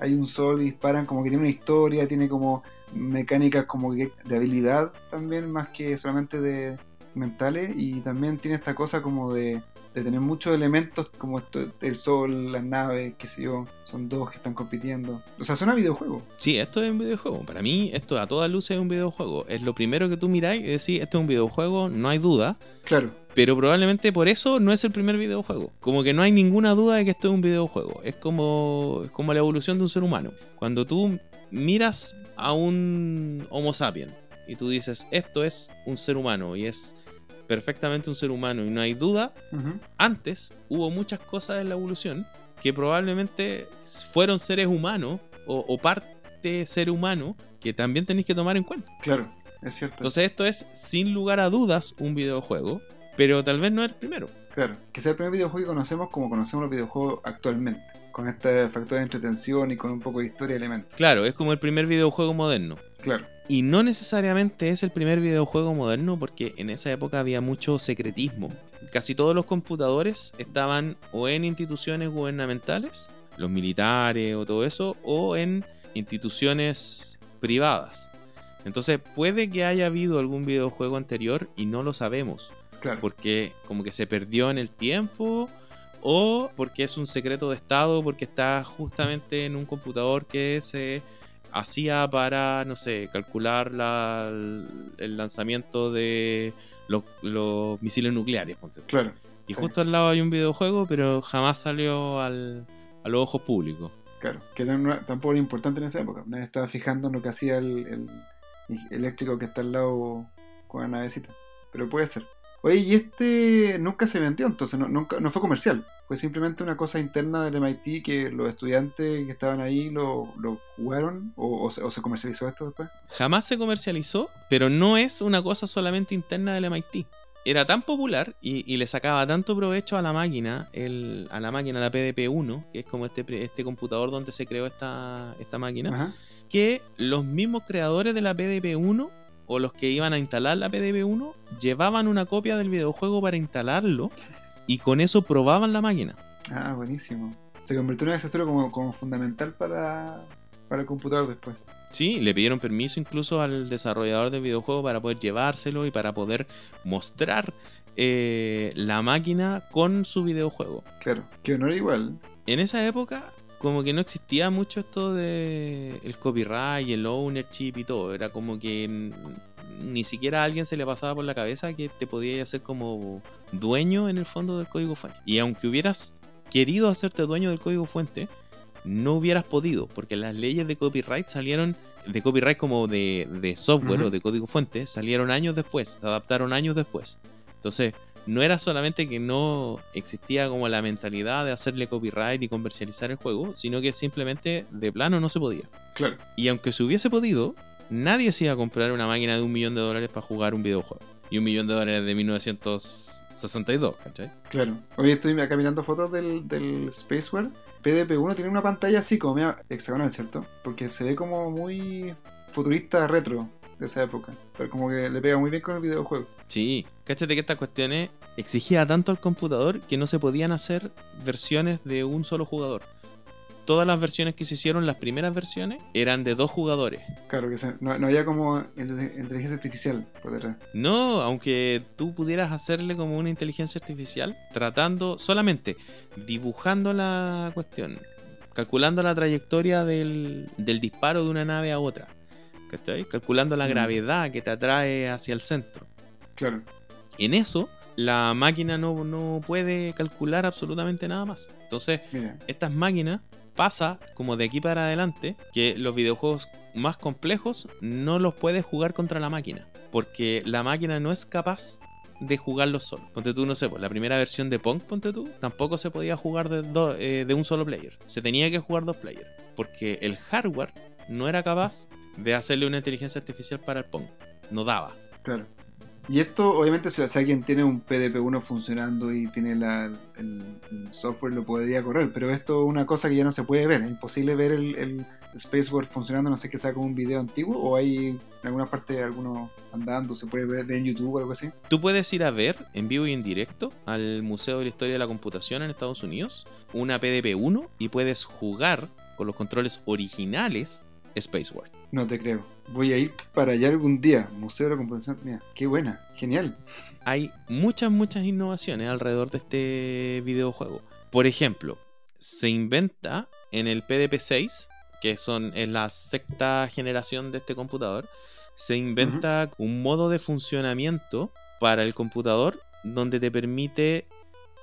hay un sol y disparan, como que tiene una historia, tiene como mecánicas como que de habilidad también, más que solamente de, mentales y también tiene esta cosa como de, de tener muchos elementos como esto, el sol, las naves, qué sé yo, son dos que están compitiendo. O sea, suena a videojuego. Sí, esto es un videojuego. Para mí, esto a todas luces es un videojuego. Es lo primero que tú miráis y decís, esto es un videojuego, no hay duda. Claro, Pero probablemente por eso no es el primer videojuego. Como que no hay ninguna duda de que esto es un videojuego. Es como, es como la evolución de un ser humano. Cuando tú miras a un Homo sapiens y tú dices, esto es un ser humano y es perfectamente un ser humano y no hay duda, antes hubo muchas cosas en la evolución que probablemente fueron seres humanos o, o parte ser humano que también tenéis que tomar en cuenta. claro, es cierto. Entonces esto es sin lugar a dudas un videojuego, pero tal vez no es el primero. Claro, que sea el primer videojuego que conocemos como conocemos los videojuegos actualmente, con este factor de entretención y con un poco de historia y elementos. Claro, es como el primer videojuego moderno. Claro, Y no necesariamente es el primer videojuego moderno porque en esa época había mucho secretismo. Casi todos los computadores estaban o en instituciones gubernamentales, los militares o todo eso, o en instituciones privadas. Entonces puede que haya habido algún videojuego anterior y no lo sabemos. Claro. porque como que se perdió en el tiempo o porque es un secreto de estado porque está justamente en un computador que se hacía para no sé calcular la- el lanzamiento de los, los misiles nucleares ponte. Claro. y sí, justo al lado hay un videojuego pero jamás salió al, a los ojos públicos Claro, que no- tampoco era importante en esa época. Nadie estaba fijando en lo que hacía el, el eléctrico que está al lado con la navecita. Pero puede ser. Oye, y este nunca se vendió, entonces no, nunca, no fue comercial. Fue simplemente una cosa interna del MIT que los estudiantes que estaban ahí lo, lo jugaron o, o se, o se comercializó esto después. jamás se comercializó, pero no es una cosa solamente interna del MIT. Era tan popular y, y le sacaba tanto provecho a la máquina, el- a la máquina, la PDP-1, que es como este, este computador donde se creó esta, esta máquina, Ajá. que los mismos creadores de la PDP-1 o los que iban a instalar la PDP-1 llevaban una copia del videojuego para instalarlo y con eso probaban la máquina. Ah, buenísimo. Se convirtió en un accesorio como, como fundamental para, para el computador después. Sí, le pidieron permiso incluso al desarrollador del videojuego para poder llevárselo y para poder mostrar eh, la máquina con su videojuego. Claro, que no era igual. En esa época, como que no existía mucho esto de el copyright el ownership y todo. Era como que ni siquiera a alguien se le pasaba por la cabeza que te podías hacer como dueño en el fondo del código fuente. Y aunque hubieras querido hacerte dueño del código fuente, no hubieras podido, porque las leyes de copyright salieron, de copyright como de, de software o de código fuente, salieron años después, se adaptaron años después. Entonces, no era solamente que no existía como la mentalidad de hacerle copyright y comercializar el juego, sino que simplemente de plano no se podía. Claro. Y aunque se hubiese podido, nadie se iba a comprar una máquina de un millón de dólares para jugar un videojuego. Y un millón de dólares de 1962, ¿cachai? Claro. Hoy estoy acá mirando fotos del, del Spaceware. PDP-1 tiene una pantalla así como media hexagonal, ¿cierto? Porque se ve como muy futurista retro de esa época. Pero como que le pega muy bien con el videojuego. Sí, cáchate que estas cuestiones exigía tanto al computador que no se podían hacer versiones de un solo jugador. Todas las versiones que se hicieron, las primeras versiones, eran de dos jugadores. Claro, que se- no, no había como inte- inteligencia artificial por detrás. No, aunque tú pudieras hacerle como una inteligencia artificial, tratando solamente dibujando la cuestión, calculando la trayectoria del, del disparo de una nave a otra, ¿cachai? Calculando la Mm. gravedad que te atrae hacia el centro. Claro. En eso, la máquina no, no puede calcular absolutamente nada más. Entonces, Mira. estas máquinas pasa como de aquí para adelante que los videojuegos más complejos no los puedes jugar contra la máquina porque la máquina no es capaz de jugarlos solo. Ponte tú, no sé, pues, la primera versión de Pong, ponte tú, tampoco se podía jugar de, do- eh, de un solo player. Se tenía que jugar dos players. Porque el hardware no era capaz de hacerle una inteligencia artificial para el Pong. No daba. Claro. Y esto, obviamente, si alguien tiene un PDP-1 funcionando y tiene la- el, software, lo podría correr. Pero esto es una cosa que ya no se puede ver. Es imposible ver el, el Spaceward funcionando, no sé que sea como un video antiguo o hay en alguna parte alguno andando, se puede ver en YouTube o algo así. Tú puedes ir a ver en vivo y en directo al Museo de la Historia de la Computación en Estados Unidos una PDP-1 y puedes jugar con los controles originales Space War. No te creo. Voy a ir para allá algún día. Museo de la Computación. Mira, qué buena. Genial. Hay muchas, muchas innovaciones alrededor de este videojuego. Por ejemplo, se inventa en el PDP-6, que son, es la sexta generación de este computador, se inventa un modo de funcionamiento para el computador donde te permite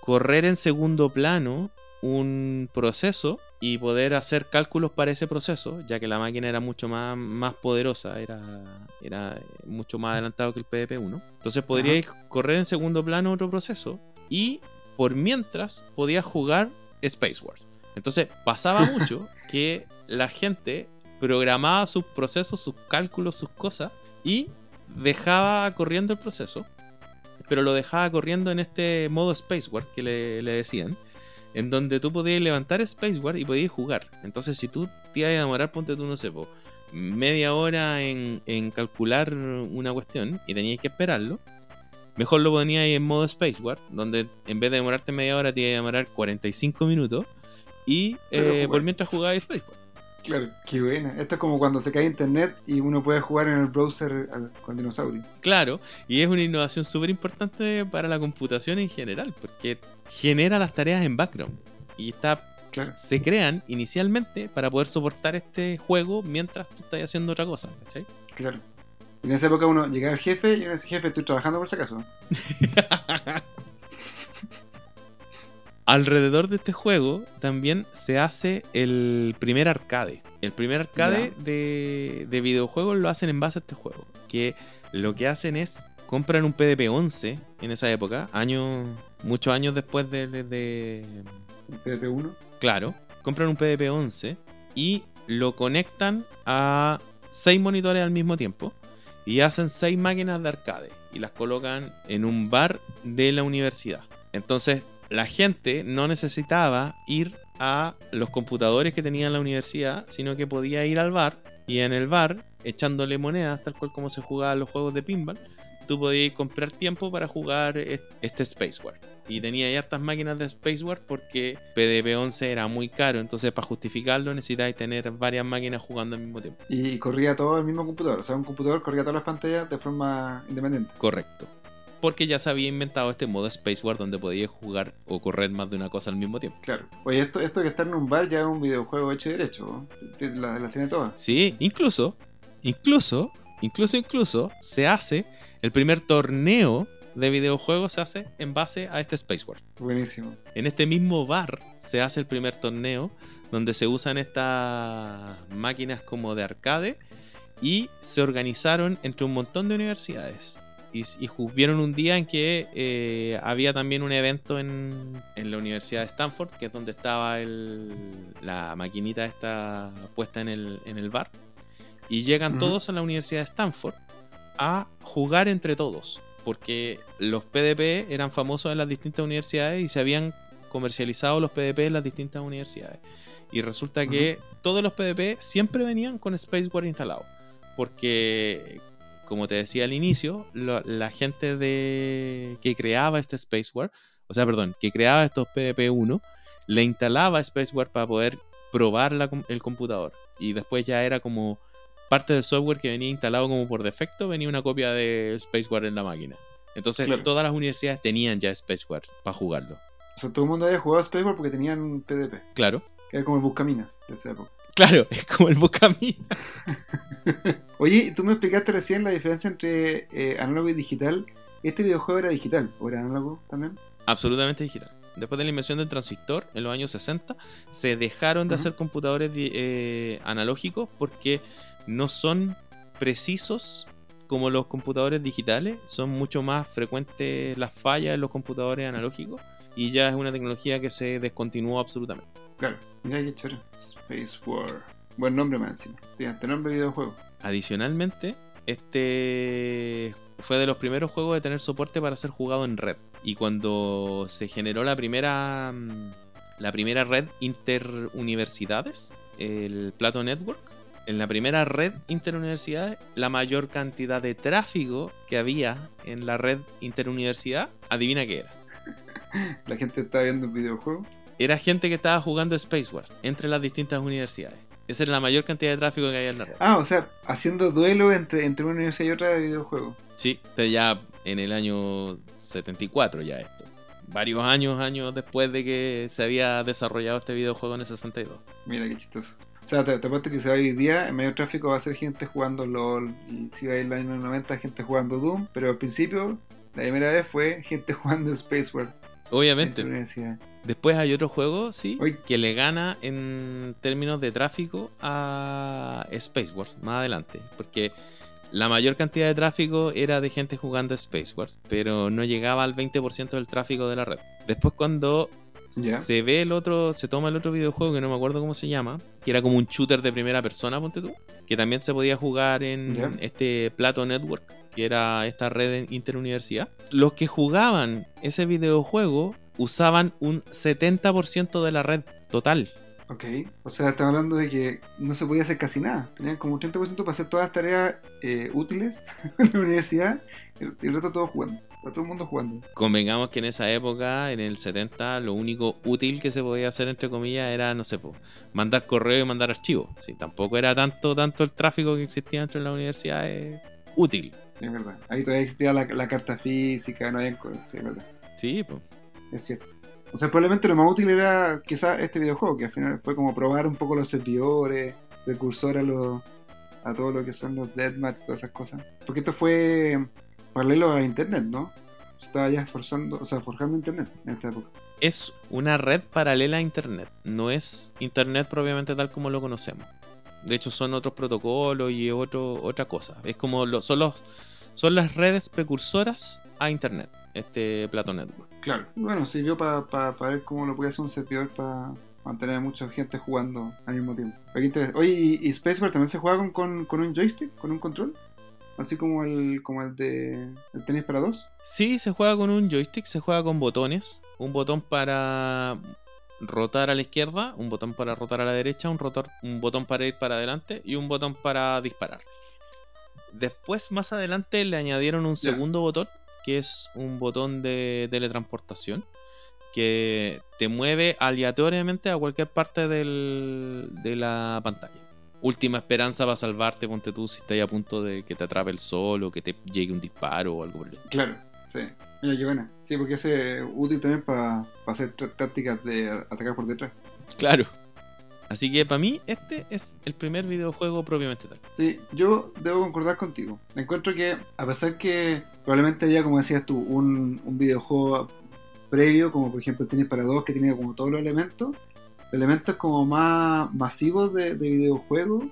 correr en segundo plano un proceso y poder hacer cálculos para ese proceso, ya que la máquina era mucho más, más poderosa, era, era mucho más adelantado que el PDP-1. Entonces podríais correr en segundo plano otro proceso y por mientras podías jugar Space Wars. Entonces pasaba mucho que la gente programaba sus procesos, sus cálculos, sus cosas y dejaba corriendo el proceso, pero lo dejaba corriendo en este modo Space War que le, le decían en donde tú podías levantar Space War y podías jugar. Entonces, si tú te ibas a demorar, ponte tú, no sé, media hora en, calcular una cuestión y tenías que esperarlo, mejor lo ponías en modo Space War, donde en vez de demorarte media hora, te iba a demorar 45 minutos y eh, por mientras jugabas Space War. Claro, qué buena. Esto es como cuando se cae internet y uno puede jugar en el browser con dinosaurio. Claro, y es una innovación súper importante para la computación en general, porque genera las tareas en background. Y está, se crean inicialmente para poder soportar este juego mientras tú estás haciendo otra cosa. ¿cachai? Claro. En esa época uno llega al jefe y en ese jefe estoy trabajando por si acaso. Alrededor de este juego también se hace el primer arcade. El primer arcade de, videojuegos lo hacen en base a este juego. Que lo que hacen es compran un PDP-11 en esa época, años, muchos años después de, de... PDP-1? Claro, compran un PDP-11 y lo conectan a seis monitores al mismo tiempo y hacen seis máquinas de arcade y las colocan en un bar de la universidad. Entonces la gente no necesitaba ir a los computadores que tenía en la universidad, sino que podía ir al bar y en el bar, echándole monedas, tal cual como se jugaban los juegos de pinball, tú podías comprar tiempo para jugar este Space War. Y tenía ya hartas máquinas de Space War porque PDP-11 era muy caro, entonces para justificarlo necesitáis tener varias máquinas jugando al mismo tiempo. Y corría todo el mismo computador, o sea, un computador corría todas las pantallas de forma independiente. Correcto porque ya se había inventado este modo Space War donde podías jugar o correr más de una cosa al mismo tiempo. Claro. Oye, esto, esto que está en un bar ya es un videojuego hecho y derecho. Las la tiene todas. Sí, incluso, incluso, incluso, incluso se hace el primer torneo de videojuegos se hace en base a este Space War. Buenísimo. En este mismo bar se hace el primer torneo donde se usan estas máquinas como de arcade y se organizaron entre un montón de universidades y, y vieron un día en que eh, había también un evento en, en, la Universidad de Stanford, que es donde estaba el, la maquinita esta puesta en el, en el bar. Y llegan todos a la Universidad de Stanford a jugar entre todos, porque los PDP eran famosos en las distintas universidades y se habían comercializado los PDP en las distintas universidades. Y resulta que todos los PDP siempre venían con Space War instalado. Porque como te decía al inicio, la gente de que creaba este Spacewar, o sea, perdón, que creaba estos PDP-1, le instalaba Spacewar para poder probar el computador. Y después ya era como parte del software que venía instalado como por defecto, venía una copia de Spacewar en la máquina. Entonces todas las universidades tenían ya Spacewar para jugarlo. O sea, todo el mundo había jugado Spacewar porque tenían PDP. Claro. era como el Buscaminas de esa época. Claro, es como el Buscaminas. Oye, tú me explicaste recién la diferencia entre eh, análogo y digital. ¿Este videojuego era digital o era análogo también? Absolutamente digital. Después de la invención del transistor en los años 60, se dejaron de hacer computadores eh, analógicos porque no son precisos como los computadores digitales. Son mucho más frecuentes las fallas en los computadores analógicos y ya es una tecnología que se descontinuó absolutamente. Claro, mira qué chévere. Space War. Buen nombre más encima. este nombre de videojuego. Adicionalmente, este fue de los primeros juegos de tener soporte para ser jugado en red. Y cuando se generó la primera mm, la primera red interuniversidades, el Plato Network, en la primera red interuniversidad, la mayor cantidad de tráfico que había en la red interuniversidad, adivina qué era. La gente estaba viendo un videojuego. Era gente que estaba jugando Space War entre las distintas universidades. Esa es la mayor cantidad de tráfico que hay en la red. Ah, o sea, haciendo duelo entre, entre una universidad y otra de videojuegos. Sí, pero ya en el año 74 ya esto. Varios años, años después de que se había desarrollado este videojuego en el 62. Mira qué chistoso. O sea, te, te apuesto que si va hoy día, el mayor tráfico va a ser gente jugando LOL. Y si va en los años 90, gente jugando Doom. Pero al principio, la primera vez fue gente jugando Space War. Obviamente. Después hay otro juego, sí, Uy. que le gana en términos de tráfico a Space Wars más adelante. Porque la mayor cantidad de tráfico era de gente jugando Space Wars, pero no llegaba al 20% del tráfico de la red. Después cuando se ve el otro, se toma el otro videojuego que no me acuerdo cómo se llama, que era como un shooter de primera persona, ponte tú, que también se podía jugar en este Plato Network, que era esta red interuniversidad. Los que jugaban ese videojuego usaban un 70% de la red total. Ok. O sea, estamos hablando de que no se podía hacer casi nada. Tenían como un 30% para hacer todas las tareas eh, útiles en la universidad. Y el resto todo jugando. Está todo el mundo jugando. Convengamos que en esa época, en el 70, lo único útil que se podía hacer, entre comillas, era, no sé, mandar correo y mandar archivos. Sí, tampoco era tanto, tanto el tráfico que existía dentro de la universidad eh, útil. Sí, es verdad. Ahí todavía existía la, la carta física, no había... Sí, es verdad. Sí, pues. Es cierto. O sea, probablemente lo más útil era quizás este videojuego, que al final fue como probar un poco los servidores, precursor a, los, a todo lo que son los deathmatch, todas esas cosas. Porque esto fue paralelo a Internet, ¿no? Se Estaba ya forzando, o sea, forjando Internet en esta época. Es una red paralela a Internet. No es Internet propiamente tal como lo conocemos. De hecho, son otros protocolos y otro, otra cosa. Es como lo- son, los, son las redes precursoras a Internet. Este Plato Network. Claro. Bueno, sirvió para ver cómo lo podía hacer un servidor para mantener a mucha gente jugando al mismo tiempo. Oye, ¿y, y Spacewar también se juega con, con, con un joystick, con un control? Así como el, como el de el tenis para dos. Sí, se juega con un joystick, se juega con botones. Un botón para rotar a la izquierda, un botón para rotar a la derecha, un, rotor, un botón para ir para adelante y un botón para disparar. Después, más adelante, le añadieron un segundo botón, que es un botón de teletransportación, que te mueve aleatoriamente a cualquier parte del- de la pantalla. Última esperanza para salvarte, ponte tú si estás a punto de que te atrape el sol o que te llegue un disparo o algo por el estilo. Claro, sí. Mira qué buena. Sí, porque ese es útil también para hacer tácticas de atacar por detrás. Claro. Así que para mí este es el primer videojuego propiamente tal. Sí, yo debo concordar contigo. Encuentro que, a pesar que probablemente había, como decías tú, un, un videojuego previo, como por ejemplo el tenis para dos, que tenía como todos los elementos, elementos como más masivos de, de videojuegos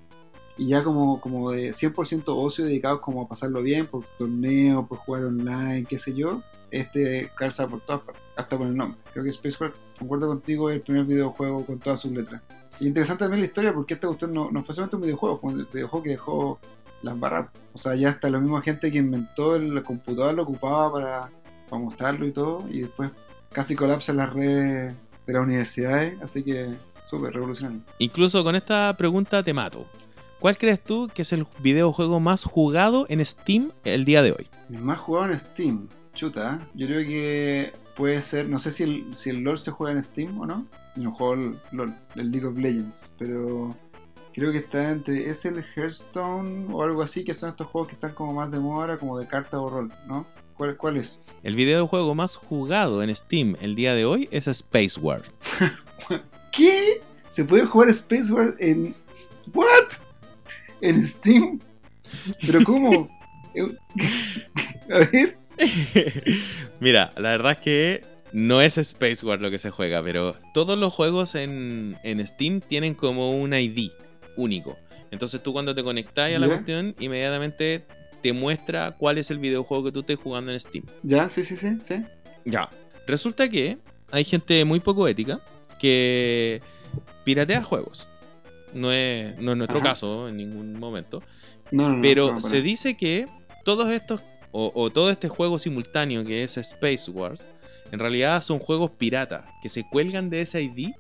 y ya como, como de 100% ocio dedicados como a pasarlo bien, por torneos, por jugar online, qué sé yo, este calza por todas partes, hasta por el nombre. Creo que Space War, concuerdo contigo, es el primer videojuego con todas sus letras. Y interesante también la historia porque esta cuestión no, no fue solamente un videojuego, fue un videojuego que dejó las barras. O sea, ya hasta la misma gente que inventó el computador lo ocupaba para, para mostrarlo y todo, y después casi colapsa las redes de las universidades, así que súper revolucionario. Incluso con esta pregunta te mato. ¿Cuál crees tú que es el videojuego más jugado en Steam el día de hoy? El más jugado en Steam, chuta, ¿eh? yo creo que puede ser, no sé si el, si el LOL se juega en Steam o no, no juego el LOL, el League of Legends, pero creo que está entre, es el Hearthstone o algo así, que son estos juegos que están como más de moda ahora, como de carta o rol, ¿no? ¿Cuál, cuál es? El videojuego más jugado en Steam el día de hoy es Space War. ¿Qué? ¿Se puede jugar Space War en... ¿What? ¿En Steam? ¿Pero cómo? A ver... Mira, la verdad es que no es Space War lo que se juega, pero todos los juegos en, en Steam tienen como un ID único. Entonces tú cuando te conectas a la Ya. cuestión, inmediatamente te muestra cuál es el videojuego que tú estés jugando en Steam. ¿Ya? Sí, sí, sí, sí. Ya. Resulta que hay gente muy poco ética que piratea juegos. No es, no es nuestro Ajá. caso en ningún momento. No. Pero no, se dice que todos estos, o, o todo este juego simultáneo que es Space Wars, en realidad son juegos piratas que se cuelgan de ese ID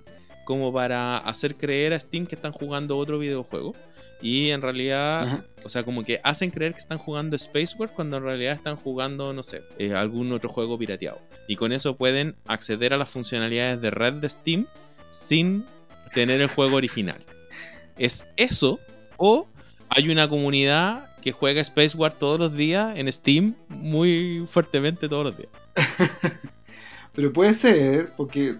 como para hacer creer a Steam que están jugando otro videojuego. Y en realidad, Ajá. o sea, como que hacen creer que están jugando Space Wars cuando en realidad están jugando, no sé, eh, algún otro juego pirateado. Y con eso pueden acceder a las funcionalidades de red de Steam sin tener el juego original. ¿Es eso o hay una comunidad que juega Space War todos los días en Steam muy fuertemente todos los días? Pero puede ser, porque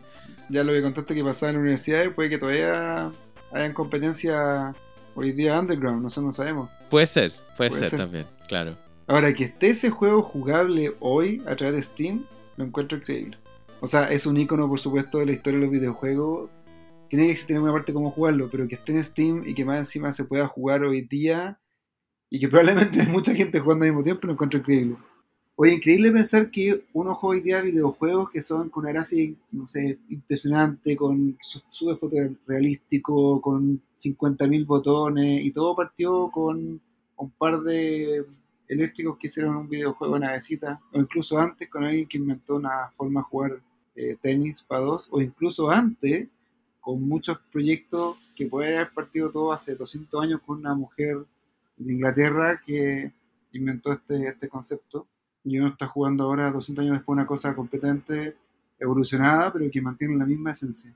ya lo que contaste que pasaba en la universidad, puede que todavía hayan competencia hoy día underground, nosotros no sabemos. Puede ser, puede, Puede ser, ser. también, claro. Ahora, que esté ese juego jugable hoy a través de Steam, lo encuentro increíble. O sea, es un icono, por supuesto, de la historia de los videojuegos. Tiene que existir una parte cómo jugarlo, pero que esté en Steam y que más encima se pueda jugar hoy día y que probablemente hay mucha gente jugando al mismo tiempo, lo encuentro increíble. Oye, increíble pensar que uno juega hoy día videojuegos que son con una gráfica, no sé, impresionante, con súper fotorrealístico, con 50.000 botones y todo partió con un par de eléctricos que hicieron un videojuego de navecita, o incluso antes con alguien que inventó una forma de jugar eh, tenis para dos, o incluso antes con muchos proyectos que puede haber partido todo hace 200 años con una mujer de Inglaterra que inventó este, este concepto y uno está jugando ahora 200 años después una cosa completamente evolucionada pero que mantiene la misma esencia.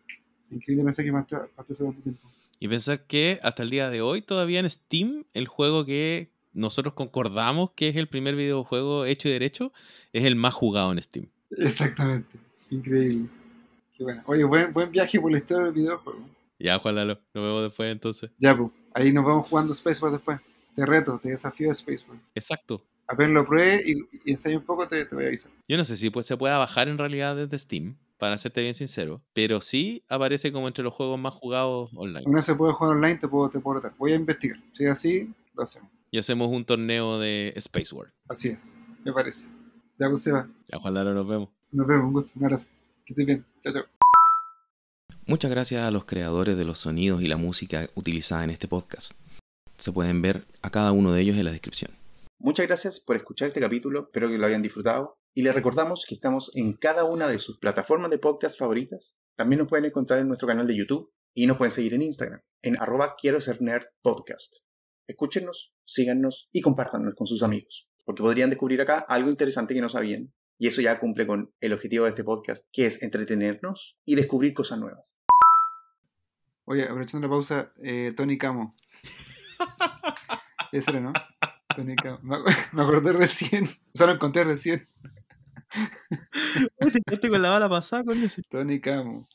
Increíble pensar que pasó hace tanto tiempo. Y pensar que hasta el día de hoy todavía en Steam el juego que nosotros concordamos que es el primer videojuego hecho y derecho es el más jugado en Steam. Exactamente, increíble. Qué bueno. Oye, buen, buen viaje por la historia del videojuego. Ya, Juan Lalo, nos vemos después entonces. Ya, pues, ahí nos vamos jugando Spaceball después. Te reto, te desafío a Spaceball. Exacto. Apenas lo pruebe y, y ensayo un poco, te, te voy a avisar. Yo no sé si pues, se pueda bajar en realidad desde Steam, para serte bien sincero, pero sí aparece como entre los juegos más jugados online. No se puede jugar online, te puedo, te puedo retar. Voy a investigar. Si es así, lo hacemos. Y hacemos un torneo de Space War. Así es, me parece. Ya, pues, se va. Ya, Juan Lalo, nos vemos. Nos vemos, un gusto, un abrazo. Que estés bien. Chao, chao. Muchas gracias a los creadores de los sonidos y la música utilizada en este podcast. Se pueden ver a cada uno de ellos en la descripción. Muchas gracias por escuchar este capítulo, espero que lo hayan disfrutado. Y les recordamos que estamos en cada una de sus plataformas de podcast favoritas. También nos pueden encontrar en nuestro canal de YouTube y nos pueden seguir en Instagram, en arroba quiero ser nerd podcast. Escúchenos, síganos y compártanos con sus amigos, porque podrían descubrir acá algo interesante que no sabían. Y eso ya cumple con el objetivo de este podcast, que es entretenernos y descubrir cosas nuevas. Oye, aprovechando la pausa, eh, Tony Camo. Ese era, ¿no? Tony Camo. Me, ac- me acordé recién. O sea, lo encontré recién. Te con la bala pasada con ese. Tony Camo.